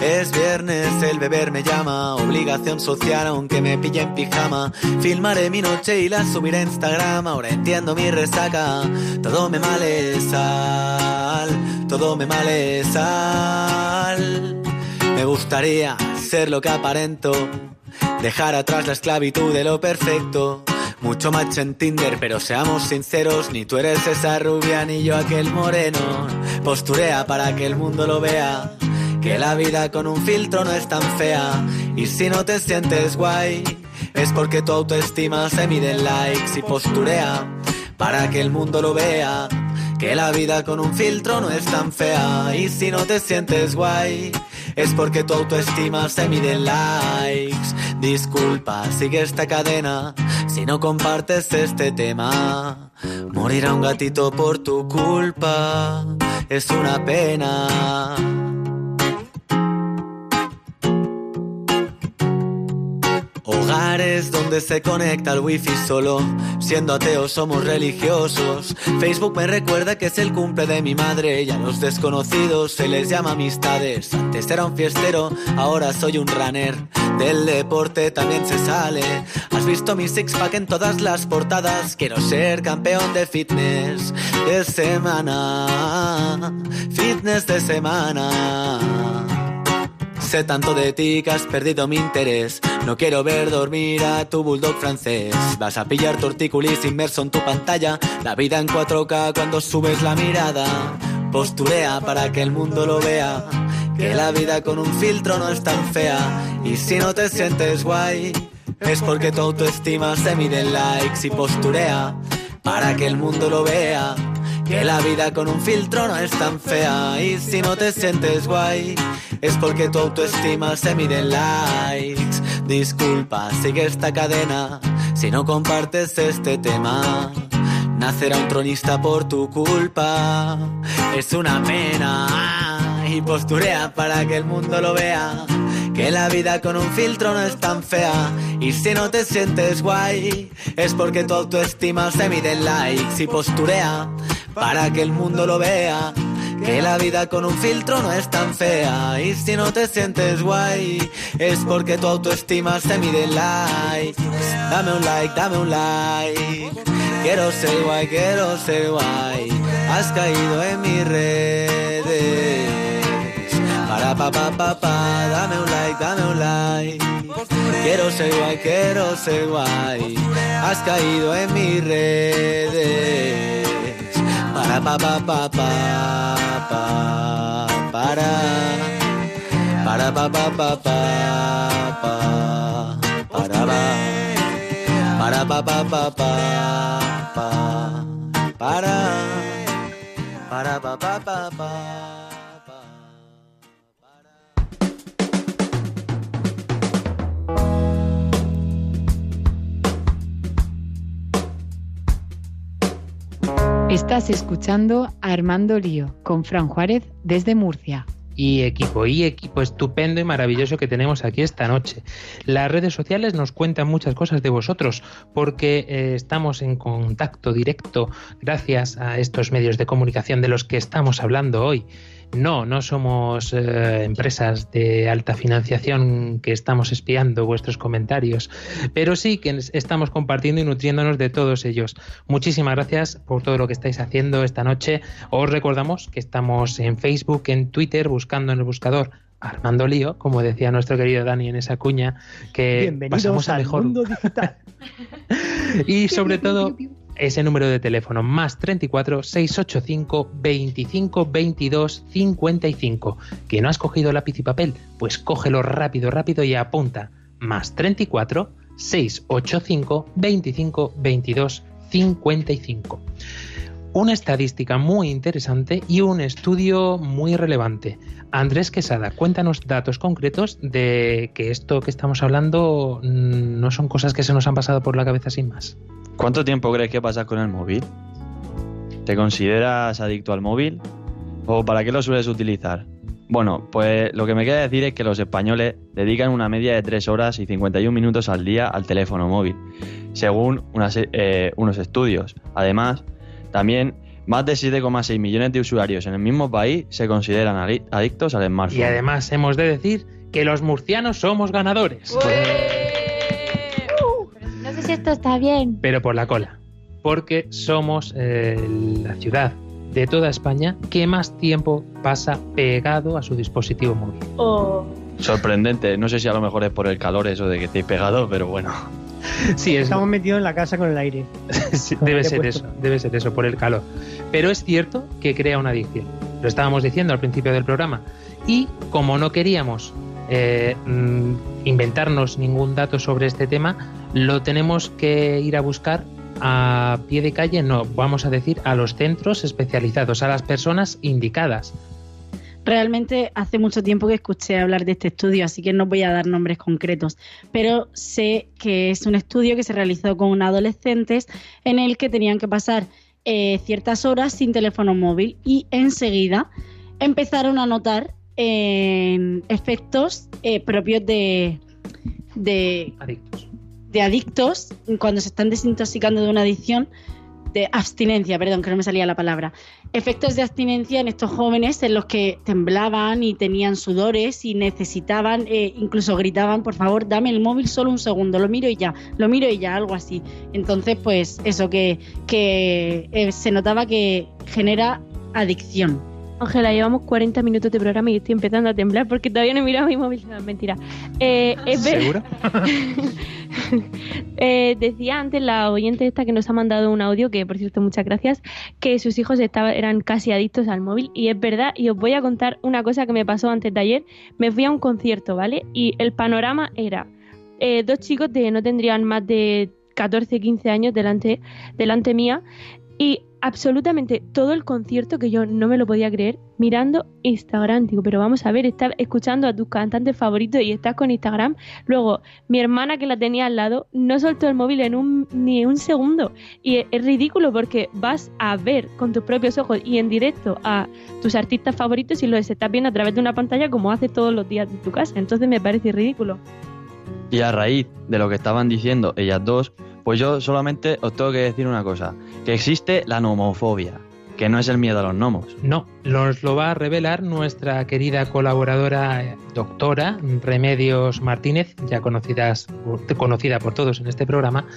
Es viernes, el beber me llama. Obligación social, aunque me pille en pijama. Filmaré mi noche y la subiré a Instagram. Ahora entiendo mi resaca. Todo me male sal. Todo me male sal. Me gustaría ser lo que aparento. Dejar atrás la esclavitud de lo perfecto. Mucho match en Tinder, pero seamos sinceros, ni tú eres esa rubia ni yo aquel moreno. Posturea para que el mundo lo vea. Que la vida con un filtro no es tan fea. Y si no te sientes guay, es porque tu autoestima se mide en likes y posturea para que el mundo lo vea. Que la vida con un filtro no es tan fea. Y si no te sientes guay, es porque tu autoestima se mide en likes. Disculpa, sigue esta cadena si no compartes este tema. Morirá un gatito por tu culpa, es una pena. Hogares donde se conecta el wifi solo. Siendo ateos somos religiosos. Facebook me recuerda que es el cumple de mi madre y a los desconocidos se les llama amistades. Antes era un fiestero, ahora soy un runner. Del deporte también se sale. Has visto mi six pack en todas las portadas. Quiero ser campeón de fitness de semana. Fitness de semana. Sé tanto de ti que has perdido mi interés. No quiero ver dormir a tu bulldog francés. Vas a pillar tortícolis inmerso en tu pantalla. La vida en 4K cuando subes la mirada. Posturea para que el mundo lo vea. Que la vida con un filtro no es tan fea. Y si no te sientes guay, es porque tu autoestima se mide en likes y posturea para que el mundo lo vea. Que la vida con un filtro no es tan fea. Y si no te sientes guay, es porque tu autoestima se mide en likes. Disculpa, sigue esta cadena si no compartes este tema. Nacerá un tronista por tu culpa. Es una pena. Y posturea para que el mundo lo vea. Que la vida con un filtro no es tan fea. Y si no te sientes guay, es porque tu autoestima se mide en likes y posturea para que el mundo lo vea. Que la vida con un filtro no es tan fea. Y si no te sientes guay, es porque tu autoestima se mide en likes. Dame un like, dame un like. Quiero ser guay, quiero ser guay. Has caído en mis redes. pa pa pa pa, dame un like, dame un like. Quiero ser guay, quiero ser guay. Has caído en mis redes. Para pa pa pa pa pa para para pa pa pa pa pa para pa para pa pa pa pa pa para para pa pa pa pa Estás escuchando a Armando Lío con Fran Juárez desde Murcia. y equipo, y equipo estupendo y maravilloso que tenemos aquí esta noche. Las redes sociales nos cuentan muchas cosas de vosotros porque eh, estamos en contacto directo gracias a estos medios de comunicación de los que estamos hablando hoy. No, no somos eh, empresas de alta financiación que estamos espiando vuestros comentarios, pero sí que estamos compartiendo y nutriéndonos de todos ellos. Muchísimas gracias por todo lo que estáis haciendo esta noche. Os recordamos que estamos en Facebook, en Twitter, buscando en el buscador Armando Lío, como decía nuestro querido Dani en esa cuña, que Bienvenidos pasamos a al mejor. mundo digital. Y sobre todo ese número de teléfono más 34 685 25 22 55. ¿Que no has cogido lápiz y papel? Pues cógelo rápido, rápido y apunta. Más 34 685 25 22 55. Una estadística muy interesante y un estudio muy relevante. Andrés Quesada, cuéntanos datos concretos de que esto que estamos hablando mm, no son cosas que se nos han pasado por la cabeza sin más. ¿Cuánto tiempo crees que pasas con el móvil? ¿Te consideras adicto al móvil? ¿O para qué lo sueles utilizar? Bueno, pues lo que me queda decir es que los españoles dedican una media de 3 horas y 51 minutos al día al teléfono móvil, según eh, unos estudios. Además, también más de 7,6 millones de usuarios en el mismo país se consideran adi- adictos al smartphone. Y además hemos de decir que los murcianos somos ganadores. No sé si esto está bien. pero por la cola. Porque somos eh, la ciudad de toda España que más tiempo pasa pegado a su dispositivo móvil. Sorprendente, no sé si a lo mejor es por el calor eso de que estéis pegados, pero bueno. Sí, es, Estamos metidos en la casa con el aire. sí, debe ser puesto. eso, debe ser eso, por el calor. Pero es cierto que crea una adicción. Lo estábamos diciendo al principio del programa. Y como no queríamos eh, mm, inventarnos ningún dato sobre este tema, lo tenemos que ir a buscar a pie de calle, no, vamos a decir a los centros especializados, a las personas indicadas. Realmente hace mucho tiempo que escuché hablar de este estudio, así que no voy a dar nombres concretos, pero sé que es un estudio que se realizó con adolescentes en el que tenían que pasar eh, ciertas horas sin teléfono móvil y enseguida empezaron a notar eh, efectos eh, propios de, de, Adictos. de adictos cuando se están desintoxicando de una adicción de abstinencia, perdón, que no me salía la palabra. Efectos de abstinencia en estos jóvenes en los que temblaban y tenían sudores y necesitaban, eh, incluso gritaban, por favor, dame el móvil solo un segundo, lo miro y ya, lo miro y ya, algo así. Entonces, pues eso que, que eh, se notaba que genera adicción. Ángela, llevamos 40 minutos de programa y estoy empezando a temblar porque todavía no he mirado mi móvil. No, mentira. Eh, es ¿Seguro? Eh, decía antes la oyente esta que nos ha mandado un audio, que por cierto muchas gracias, que sus hijos estaban, eran casi adictos al móvil y es verdad y os voy a contar una cosa que me pasó antes de ayer. Me fui a un concierto, ¿vale? Y el panorama era eh, dos chicos de no tendrían más de 14, 15 años delante, delante mía y absolutamente todo el concierto que yo no me lo podía creer mirando Instagram. Digo, pero vamos a ver, estás escuchando a tus cantantes favoritos y estás con Instagram. Luego, mi hermana que la tenía al lado no soltó el móvil en un, ni un segundo. Y es, ridículo porque vas a ver con tus propios ojos y en directo a tus artistas favoritos y los estás viendo a través de una pantalla como haces todos los días en tu casa. Entonces me parece ridículo. Y a raíz de lo que estaban diciendo ellas dos, pues yo solamente os tengo que decir una cosa, que existe la nomofobia, que no es el miedo a los gnomos. No, nos lo va a revelar nuestra querida colaboradora eh, doctora Remedios Martínez, ya conocidas, conocida por todos en este programa,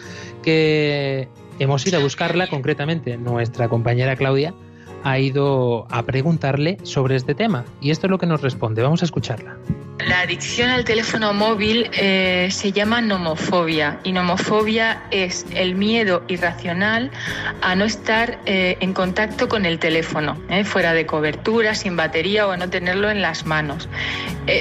que hemos ido a buscarla concretamente, nuestra compañera Claudia, ha ido a preguntarle sobre este tema. Y esto es lo que nos responde. Vamos a escucharla. La adicción al teléfono móvil eh, se llama nomofobia y nomofobia es el miedo irracional a no estar eh, en contacto con el teléfono, eh, fuera de cobertura, sin batería o a no tenerlo en las manos.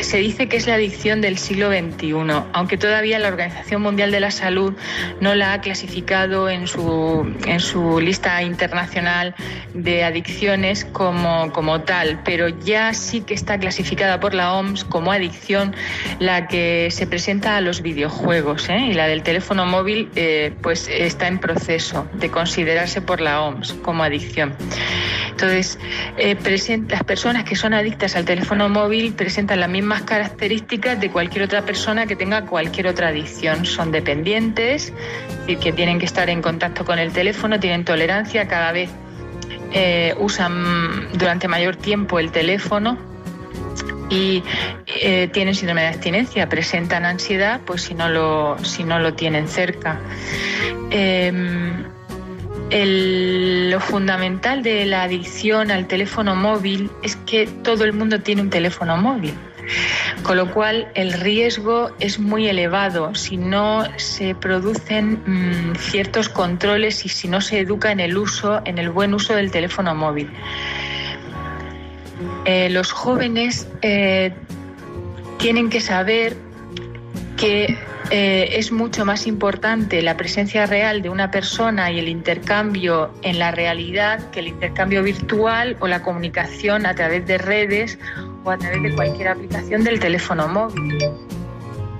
se dice que es la adicción del siglo XXI, aunque todavía la Organización Mundial de la Salud no la ha clasificado en su, en su lista internacional de adicciones como, como tal, pero ya sí que está clasificada por la OMS como adicción la que se presenta a los videojuegos ¿eh? y la del teléfono móvil eh, pues está en proceso de considerarse por la OMS como adicción. Entonces, eh, las personas que son adictas al teléfono móvil presentan las mismas características de cualquier otra persona que tenga cualquier otra adicción. Son dependientes, y que tienen que estar en contacto con el teléfono, tienen tolerancia, cada vez usan durante mayor tiempo el teléfono y eh, tienen síndrome de abstinencia, presentan ansiedad, pues si no lo, si no lo tienen cerca. Em, lo fundamental de la adicción al teléfono móvil es que todo el mundo tiene un teléfono móvil. Con lo cual el riesgo es muy elevado si no se producen mm, ciertos controles y si no se educa en el uso, en el buen uso del teléfono móvil. Eh, los jóvenes eh, tienen que saber que eh, es mucho más importante la presencia real de una persona y el intercambio en la realidad que el intercambio virtual o la comunicación a través de redes o a través de cualquier aplicación del teléfono móvil.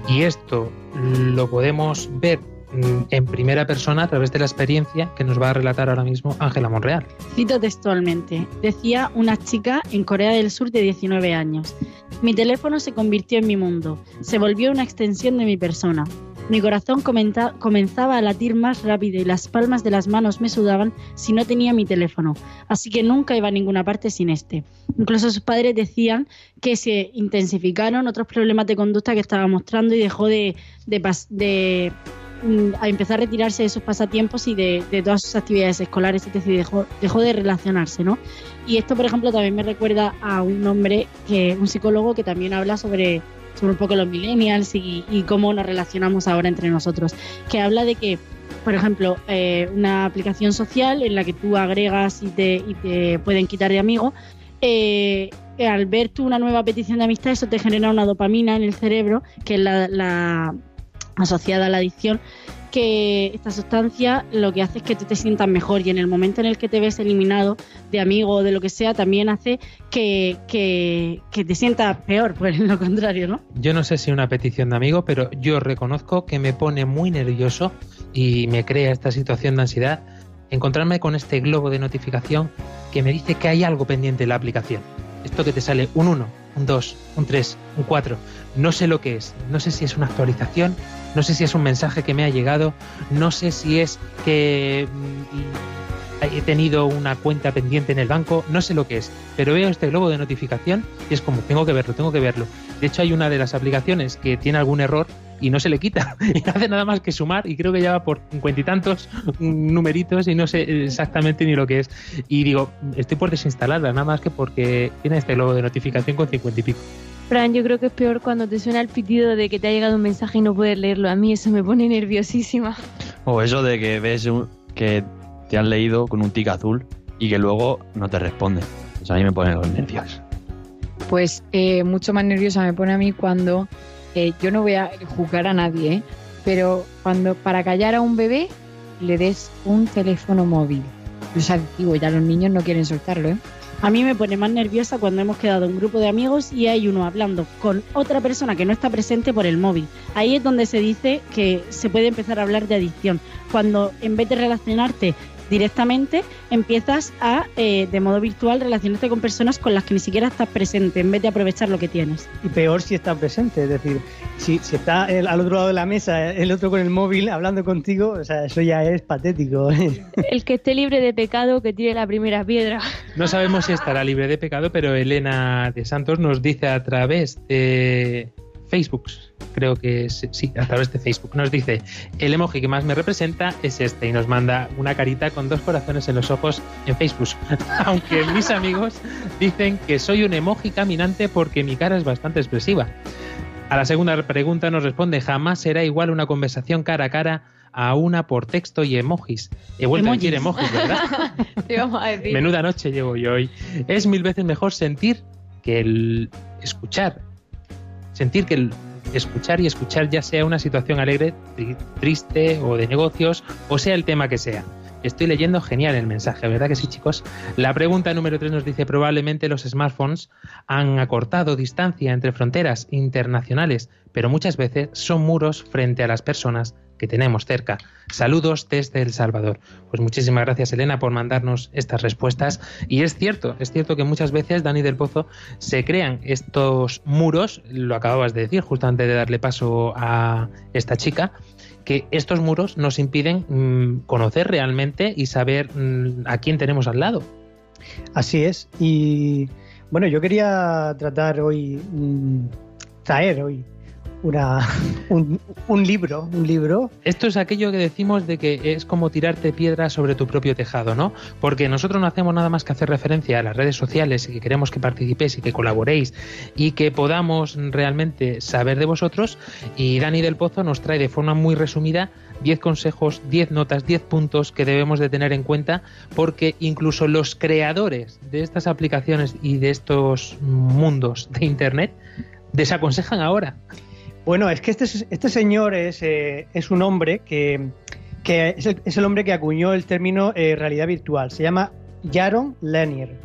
Y esto lo podemos ver en primera persona a través de la experiencia que nos va a relatar ahora mismo Ángela Monreal. Cito textualmente, decía una chica en Corea del Sur de 19 años, mi teléfono se convirtió en mi mundo, se volvió una extensión de mi persona. Mi corazón comenzaba a latir más rápido y las palmas de las manos me sudaban si no tenía mi teléfono, así que nunca iba a ninguna parte sin este. Incluso sus padres decían que se intensificaron otros problemas de conducta que estaba mostrando y dejó de, de, de Mm, a empezar a retirarse de esos pasatiempos y de, todas sus actividades escolares, es decir, dejó, de relacionarse, ¿no? Y esto, por ejemplo, también me recuerda a un hombre, que un psicólogo que también habla sobre, sobre un poco los millennials y, cómo nos relacionamos ahora entre nosotros, que habla de que, por ejemplo, eh, una aplicación social en la que tú agregas y te, y te pueden quitar de amigo, eh, al ver tú una nueva petición de amistad, eso te genera una dopamina en el cerebro, que es la, asociada a la adicción, que esta sustancia lo que hace es que tú te sientas mejor y en el momento en el que te ves eliminado de amigo o de lo que sea, también hace que, que, te sientas peor, pues lo contrario, ¿no? Yo no sé si una petición de amigo, pero yo reconozco que me pone muy nervioso y me crea esta situación de ansiedad encontrarme con este globo de notificación que me dice que hay algo pendiente en la aplicación. Esto que te sale un 1, un 2, un 3, un 4 no sé lo que es, no sé si es una actualización, no sé si es un mensaje que me ha llegado, no sé si es que mm, he tenido una cuenta pendiente en el banco, no sé lo que es, pero veo este globo de notificación y es como, tengo que verlo, tengo que verlo. De hecho, hay una de las aplicaciones que tiene algún error y no se le quita, y no hace nada más que sumar y creo que ya va por cincuenta y tantos numeritos y no sé exactamente ni lo que es. Y digo, estoy por desinstalarla, nada más que porque tiene este globo de notificación con cincuenta y pico. Fran, yo creo que es peor cuando te suena el pitido de que te ha llegado un mensaje y no puedes leerlo. A mí eso me pone nerviosísima. O eso de que ves que te han leído con un tic azul y que luego no te responde. Eso a mí me pone los nervios. Pues eh, mucho más nerviosa me pone a mí cuando eh, yo no voy a juzgar a nadie, ¿eh? pero cuando para callar a un bebé le des un teléfono móvil. Es adictivo, ya los niños no quieren soltarlo, ¿eh? A mí me pone más nerviosa cuando hemos quedado un grupo de amigos y hay uno hablando con otra persona que no está presente por el móvil. Ahí es donde se dice que se puede empezar a hablar de adicción. Cuando en vez de relacionarte directamente empiezas a, eh, de modo virtual, relacionarte con personas con las que ni siquiera estás presente, en vez de aprovechar lo que tienes. Y peor si estás presente, es decir, si, si está al otro lado de la mesa, el otro con el móvil hablando contigo, o sea, eso ya es patético. El que esté libre de pecado, que tire la primera piedra. No sabemos si estará libre de pecado, pero Elena de Santos nos dice a través de Facebook, creo que es, sí, a través de Facebook. Nos dice, el emoji que más me representa es este y nos manda una carita con dos corazones en los ojos en Facebook. Aunque mis amigos dicen que soy un emoji caminante porque mi cara es bastante expresiva. A la segunda pregunta nos responde, jamás será igual una conversación cara a cara a una por texto y emojis. He vuelto a decir emojis, ¿verdad? Menuda noche llevo yo hoy. Es mil veces mejor sentir que el escuchar. Sentir que el escuchar y escuchar ya sea una situación alegre, triste o de negocios, o sea el tema que sea. Estoy leyendo genial el mensaje, ¿verdad que sí, chicos? La pregunta número 3 nos dice, probablemente los smartphones han acortado distancia entre fronteras internacionales, pero muchas veces son muros frente a las personas que tenemos cerca. Saludos desde El Salvador. Pues muchísimas gracias Elena por mandarnos estas respuestas. Y es cierto, es cierto que muchas veces, Dani del Pozo, se crean estos muros, lo acababas de decir justo antes de darle paso a esta chica, que estos muros nos impiden mm, conocer realmente y saber mm, a quién tenemos al lado. Así es. Y bueno, yo quería tratar hoy, mm, traer hoy una, un, libro, un libro. Esto es aquello que decimos de que es como tirarte piedras sobre tu propio tejado, ¿no? Porque nosotros no hacemos nada más que hacer referencia a las redes sociales y que queremos que participéis y que colaboréis y que podamos realmente saber de vosotros. Y Dani del Pozo nos trae de forma muy resumida 10 consejos, 10 notas, 10 puntos que debemos de tener en cuenta porque incluso los creadores de estas aplicaciones y de estos mundos de Internet desaconsejan ahora. Bueno, es que este, este señor es, eh, es un hombre que, es, el, hombre que acuñó el término eh, realidad virtual. Se llama Jaron Lanier.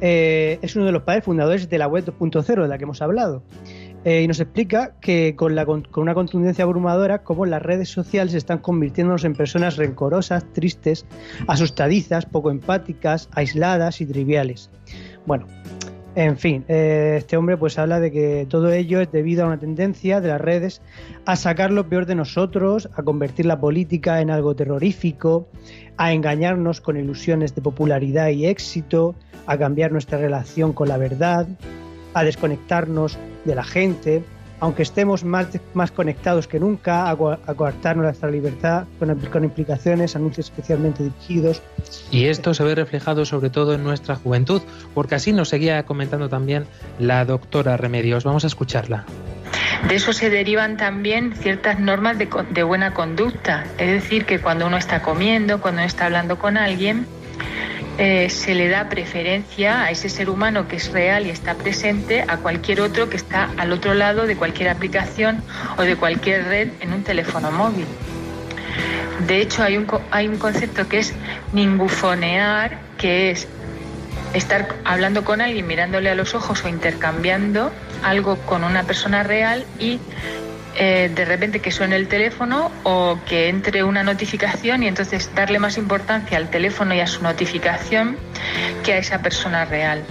Eh, es uno de los padres fundadores de la web 2.0 de la que hemos hablado. y nos explica que con, la, con una contundencia abrumadora, cómo las redes sociales están convirtiéndonos en personas rencorosas, tristes, asustadizas, poco empáticas, aisladas y triviales. Bueno, en fin, eh, este hombre pues habla de que todo ello es debido a una tendencia de las redes a sacar lo peor de nosotros, a convertir la política en algo terrorífico, a engañarnos con ilusiones de popularidad y éxito, a cambiar nuestra relación con la verdad, a desconectarnos de la gente, aunque estemos más, más conectados que nunca, a, coartar nuestra libertad con, implicaciones, anuncios especialmente dirigidos. Y esto se ve reflejado sobre todo en nuestra juventud, porque así nos seguía comentando también la doctora Remedios. Vamos a escucharla. De eso se derivan también ciertas normas de, de buena conducta, es decir, que cuando uno está comiendo, cuando uno está hablando con alguien, eh, se le da preferencia a ese ser humano que es real y está presente a cualquier otro que está al otro lado de cualquier aplicación o de cualquier red en un teléfono móvil. De hecho, hay un, hay un concepto que es ningufonear, que es estar hablando con alguien, mirándole a los ojos o intercambiando algo con una persona real y eh, de repente que suene el teléfono o que entre una notificación y entonces darle más importancia al teléfono y a su notificación que a esa persona real.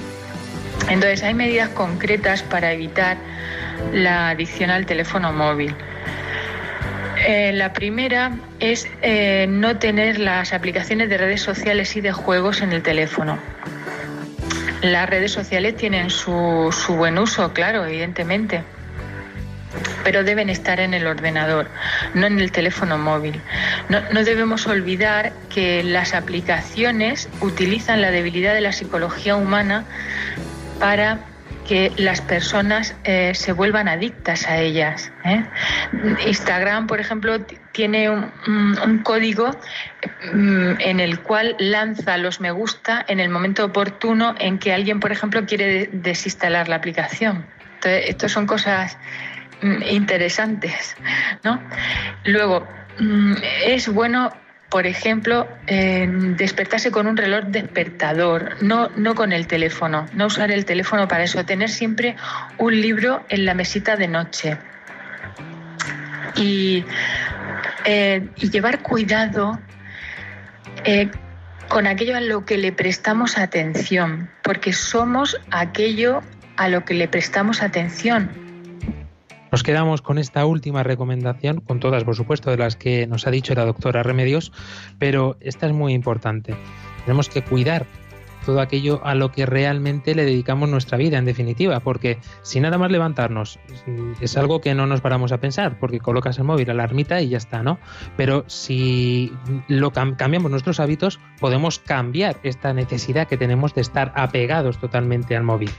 Entonces hay medidas concretas para evitar la adicción al teléfono móvil. Eh, la primera es eh, no tener las aplicaciones de redes sociales y de juegos en el teléfono. Las redes sociales tienen su, su buen uso, claro, evidentemente pero deben estar en el ordenador, no en el teléfono móvil. No, debemos olvidar que las aplicaciones utilizan la debilidad de la psicología humana para que las personas eh, se vuelvan adictas a ellas. ¿eh? Instagram, por ejemplo, tiene un, código mm, en el cual lanza los me gusta en el momento oportuno en que alguien, por ejemplo, quiere desinstalar la aplicación. Entonces, esto son cosas Mm, interesantes, ¿no? Luego, mm, es bueno por ejemplo, despertarse con un reloj despertador, no, no con el teléfono, no usar el teléfono para eso, tener siempre un libro en la mesita de noche. Y, eh, llevar cuidado eh, con aquello a lo que le prestamos atención, porque somos aquello a lo que le prestamos atención. Nos quedamos con esta última recomendación, con todas, por supuesto, de las que nos ha dicho la doctora Remedios, pero esta es muy importante. Tenemos que cuidar todo aquello a lo que realmente le dedicamos nuestra vida, en definitiva, porque si nada más levantarnos es algo que no nos paramos a pensar, porque colocas el móvil a la ermita y ya está, ¿no? Pero si lo cambiamos nuestros hábitos, podemos cambiar esta necesidad que tenemos de estar apegados totalmente al móvil.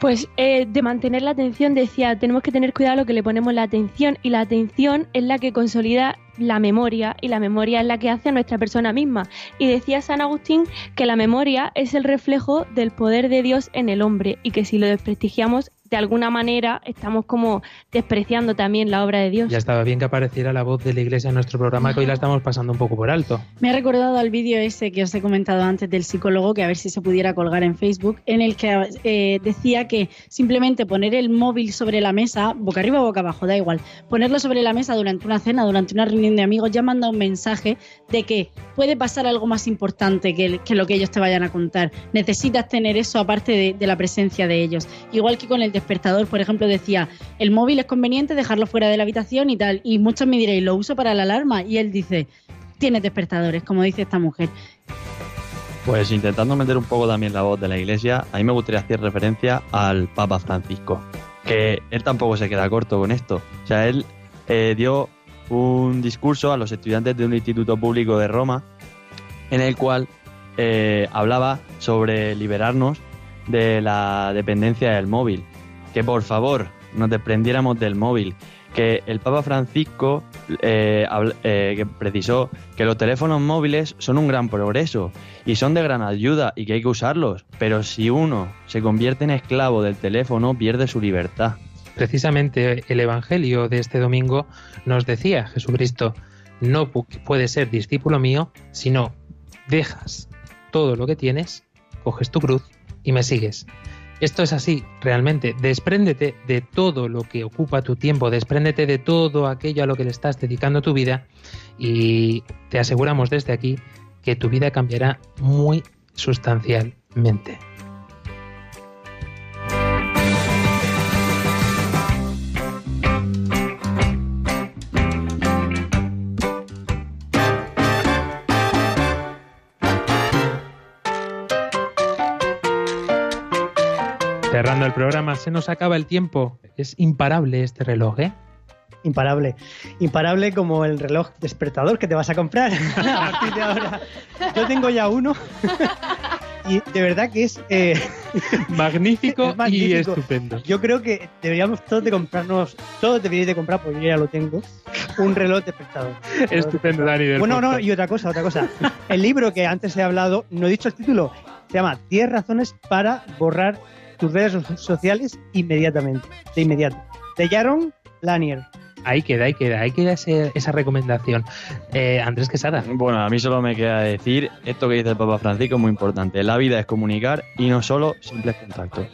Pues eh, de mantener la atención, decía, tenemos que tener cuidado lo que le ponemos la atención y la atención es la que consolida la memoria y la memoria es la que hace a nuestra persona misma. Y decía San Agustín que la memoria es el reflejo del poder de Dios en el hombre y que si lo desprestigiamos de alguna manera estamos como despreciando también la obra de Dios. Ya estaba bien que apareciera la voz de la iglesia en nuestro programa, que hoy la estamos pasando un poco por alto. Me ha recordado al vídeo ese que os he comentado antes del psicólogo, que a ver si se pudiera colgar en Facebook, en el que eh, decía que simplemente poner el móvil sobre la mesa, boca arriba o boca abajo, da igual, ponerlo sobre la mesa durante una cena, durante una reunión de amigos, ya manda un mensaje de que puede pasar algo más importante que, lo que ellos te vayan a contar. Necesitas tener eso aparte de, de la presencia de ellos. Igual que con el despertador, por ejemplo, decía, el móvil es conveniente dejarlo fuera de la habitación y tal. Y muchos me diréis, lo uso para la alarma. Y él dice, tiene despertadores, como dice esta mujer. Pues intentando meter un poco también la voz de la iglesia, a mí me gustaría hacer referencia al Papa Francisco, que él tampoco se queda corto con esto. O sea, él eh, dio un discurso a los estudiantes de un instituto público de Roma en el cual eh, hablaba sobre liberarnos de la dependencia del móvil que por favor nos desprendiéramos del móvil, que el Papa Francisco eh, eh, precisó que los teléfonos móviles son un gran progreso y son de gran ayuda y que hay que usarlos, pero si uno se convierte en esclavo del teléfono pierde su libertad. Precisamente el Evangelio de este domingo nos decía Jesucristo, no puedes ser discípulo mío si no dejas todo lo que tienes, coges tu cruz y me sigues. Esto es así, realmente. Despréndete de todo lo que ocupa tu tiempo, despréndete de todo aquello a lo que le estás dedicando tu vida y te aseguramos desde aquí que tu vida cambiará muy sustancialmente. Programa, se nos acaba el tiempo. Es imparable este reloj, ¿eh? Imparable. Imparable como el reloj despertador que te vas a comprar a partir de ahora. Yo tengo ya uno. y de verdad que es, eh, magnífico, y estupendo. Yo creo que deberíamos todos de comprarnos, todos deberíais de comprar, porque yo ya lo tengo, un reloj despertador. Estupendo, Dani. bueno, no, y otra cosa, otra cosa. El libro que antes he hablado, no he dicho el título, se llama 10 razones para borrar tus redes sociales inmediatamente, de inmediato. De Jaron Lanier. Ahí queda, ahí queda, ahí queda esa recomendación. Eh, Andrés Quesada. Bueno, a mí solo me queda decir esto que dice el Papa Francisco, muy importante. La vida es comunicar y no solo simples contactos.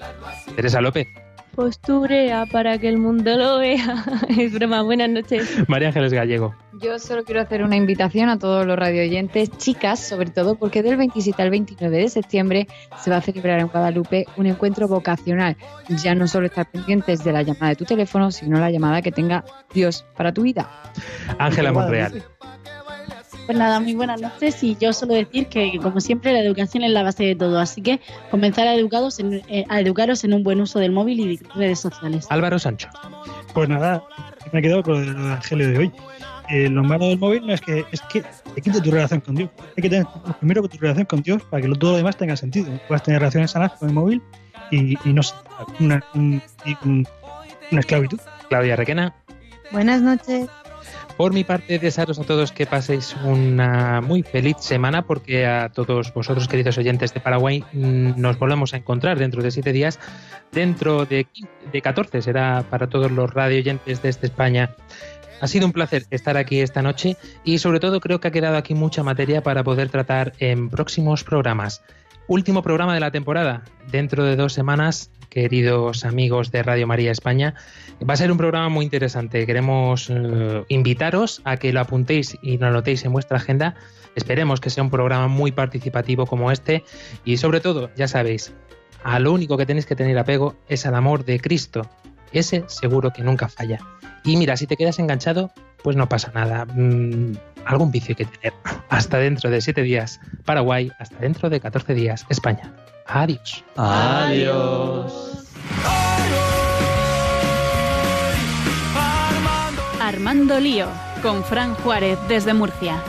Teresa López posturea para que el mundo lo vea. es broma, buenas noches. María Ángeles Gallego. Yo solo quiero hacer una invitación a todos los radioyentes, chicas sobre todo, porque del 27 al 29 de septiembre se va a celebrar en Guadalupe un encuentro vocacional. Ya no solo estar pendientes de la llamada de tu teléfono, sino la llamada que tenga Dios para tu vida. Ángela Monreal. Pues nada, muy buenas noches y yo solo decir que, como siempre, la educación es la base de todo, así que comenzar a, educados eh, a educaros en un buen uso del móvil y de redes sociales. Álvaro Sancho. Pues nada, me he quedado con el evangelio de hoy. Eh, lo malo del móvil no es que es que te quite tu relación con Dios. Hay que tener primero tu relación con Dios para que todo lo demás tenga sentido. Puedas tener relaciones sanas con el móvil y, no sea una, una esclavitud. Claudia Requena. Buenas noches. Por mi parte, desearos a todos que paséis una muy feliz semana, porque a todos vosotros, queridos oyentes de Paraguay, mm, nos volvemos a encontrar dentro de siete días. Dentro de, de 14 será para todos los radio oyentes desde España. Ha sido un placer estar aquí esta noche y sobre todo creo que ha quedado aquí mucha materia para poder tratar en próximos programas. Último programa de la temporada. Dentro de dos semanas queridos amigos de Radio María España. Va a ser un programa muy interesante. Queremos eh, invitaros a que lo apuntéis y lo anotéis en vuestra agenda. Esperemos que sea un programa muy participativo como este y sobre todo, ya sabéis, a lo único que tenéis que tener apego es al amor de Cristo. Ese seguro que nunca falla. Y mira, si te quedas enganchado, pues no pasa nada. Mm, algún vicio hay que tener. Hasta dentro de 7 días, Paraguay. Hasta dentro de 14 días, España. Adiós. Adiós. Armando Lío, con Fran Juárez desde Murcia.